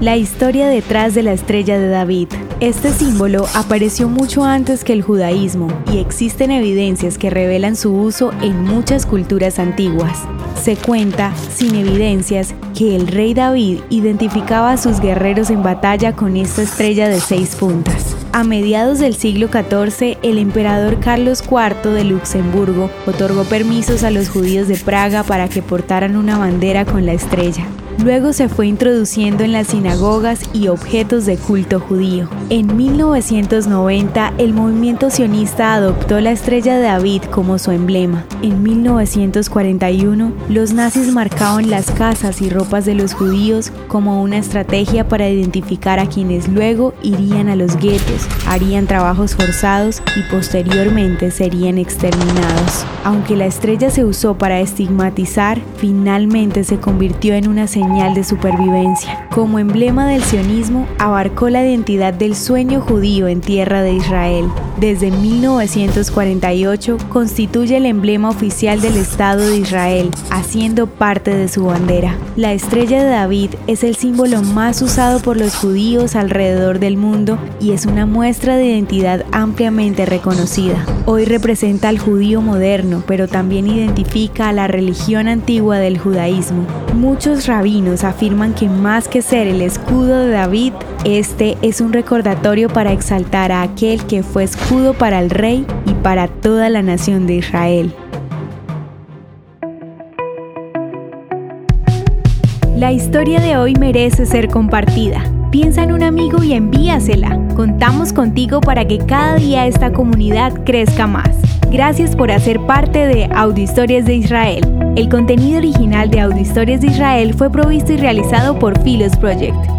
La historia detrás de la estrella de David. Este símbolo apareció mucho antes que el judaísmo y existen evidencias que revelan su uso en muchas culturas antiguas. Se cuenta, sin evidencias, que el rey David identificaba a sus guerreros en batalla con esta estrella de seis puntas. A mediados del siglo XIV, el emperador Carlos IV de Luxemburgo otorgó permisos a los judíos de Praga para que portaran una bandera con la estrella. Luego se fue introduciendo en las sinagogas y objetos de culto judío. En 1990, el movimiento sionista adoptó la estrella de David como su emblema. En 1941, los nazis marcaban las casas y ropas de los judíos como una estrategia para identificar a quienes luego irían a los guetos, harían trabajos forzados y posteriormente serían exterminados. Aunque la estrella se usó para estigmatizar, finalmente se convirtió en una señal de supervivencia. Como emblema del sionismo, abarcó la identidad del sueño judío en tierra de Israel. Desde 1948 constituye el emblema oficial del Estado de Israel, haciendo parte de su bandera. La estrella de David es el símbolo más usado por los judíos alrededor del mundo y es una muestra de identidad ampliamente reconocida. Hoy representa al judío moderno, pero también identifica a la religión antigua del judaísmo. Muchos rabinos afirman que más que ser el escudo de David, este es un recordatorio para exaltar a aquel que fue escudo para el rey y para toda la nación de Israel. La historia de hoy merece ser compartida. Piensa en un amigo y envíasela. Contamos contigo para que cada día esta comunidad crezca más. Gracias por hacer parte de Audio Historias de Israel. El contenido original de Audio Historias de Israel fue provisto y realizado por Philos Project.